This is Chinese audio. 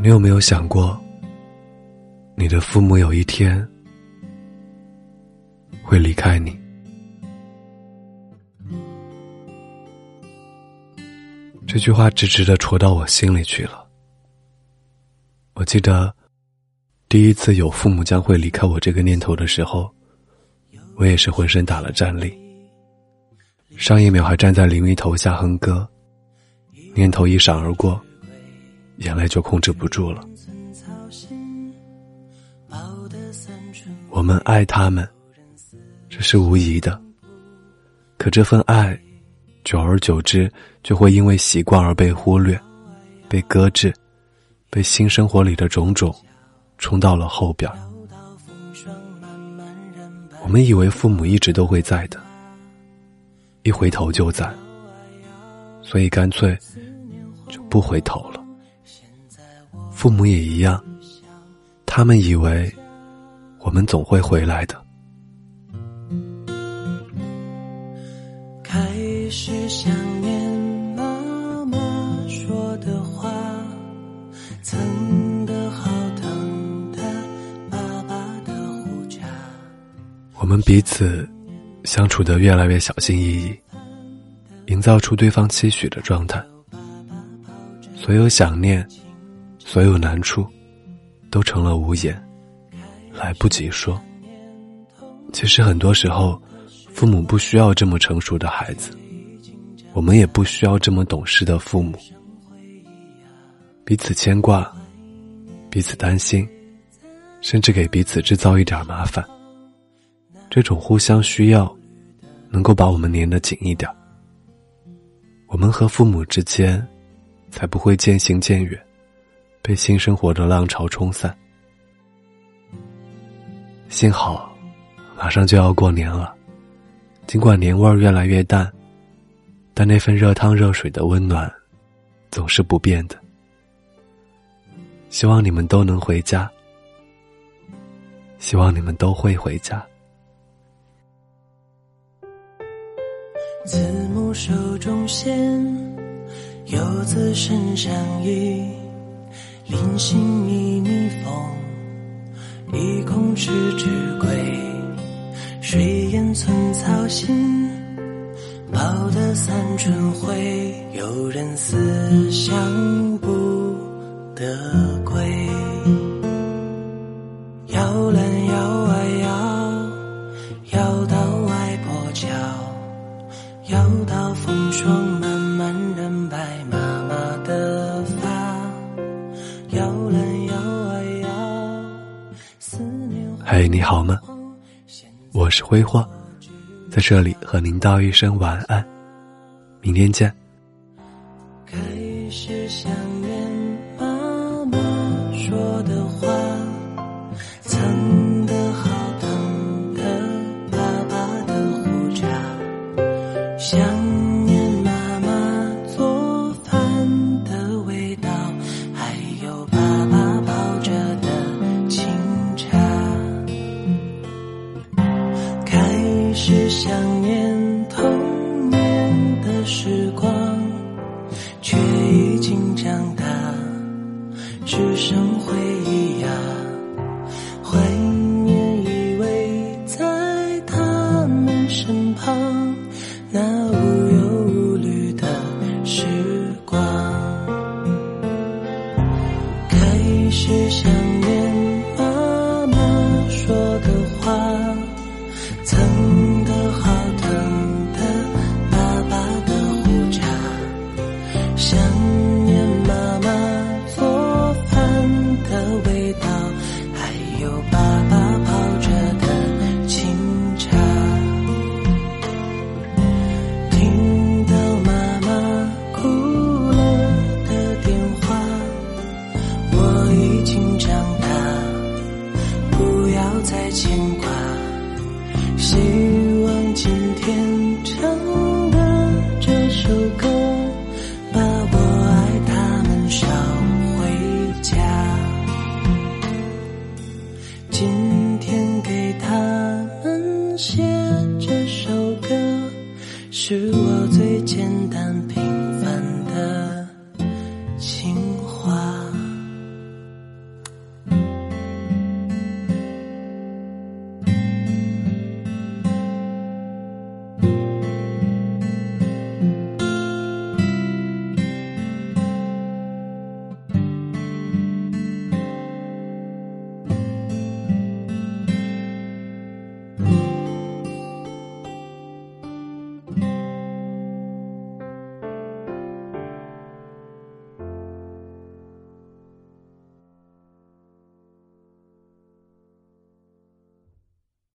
你有没有想过，你的父母有一天会离开你？这句话直直的戳到我心里去了。我记得第一次有父母将会离开我这个念头的时候，我也是浑身打了战栗。上一秒还站在淋浴头下哼歌，念头一闪而过，眼泪就控制不住了。我们爱他们，这是无疑的。可这份爱，久而久之，就会因为习惯而被忽略，被搁置，被新生活里的种种冲到了后边。我们以为父母一直都会在的。一回头就在，所以干脆就不回头了。父母也一样，他们以为我们总会回来的。开始想念妈妈说的话，曾的好疼的爸爸的胡茬。我们彼此。相处的越来越小心翼翼，营造出对方期许的状态。所有想念，所有难处，都成了无言，来不及说。其实很多时候，父母不需要这么成熟的孩子，我们也不需要这么懂事的父母。彼此牵挂，彼此担心，甚至给彼此制造一点麻烦。这种互相需要。能够把我们粘得紧一点，我们和父母之间，才不会渐行渐远，被新生活的浪潮冲散。幸好，马上就要过年了，尽管年味儿越来越淡，但那份热汤热水的温暖，总是不变的。希望你们都能回家，希望你们都会回家。子母手中线，游子身上衣。临行密密缝，意恐迟迟归。水烟寸草心，报得三春晖。有人思乡不得归。摇篮摇啊摇，摇到外婆桥。摇到风霜喂。你好吗？我是挥霍，在这里和您道一声晚安，明天见。开始想念妈妈说的是想念已经长大，不要再牵挂，希望今天唱的这首歌，把我爱他们捎回家。今天给他们写这首歌，是我。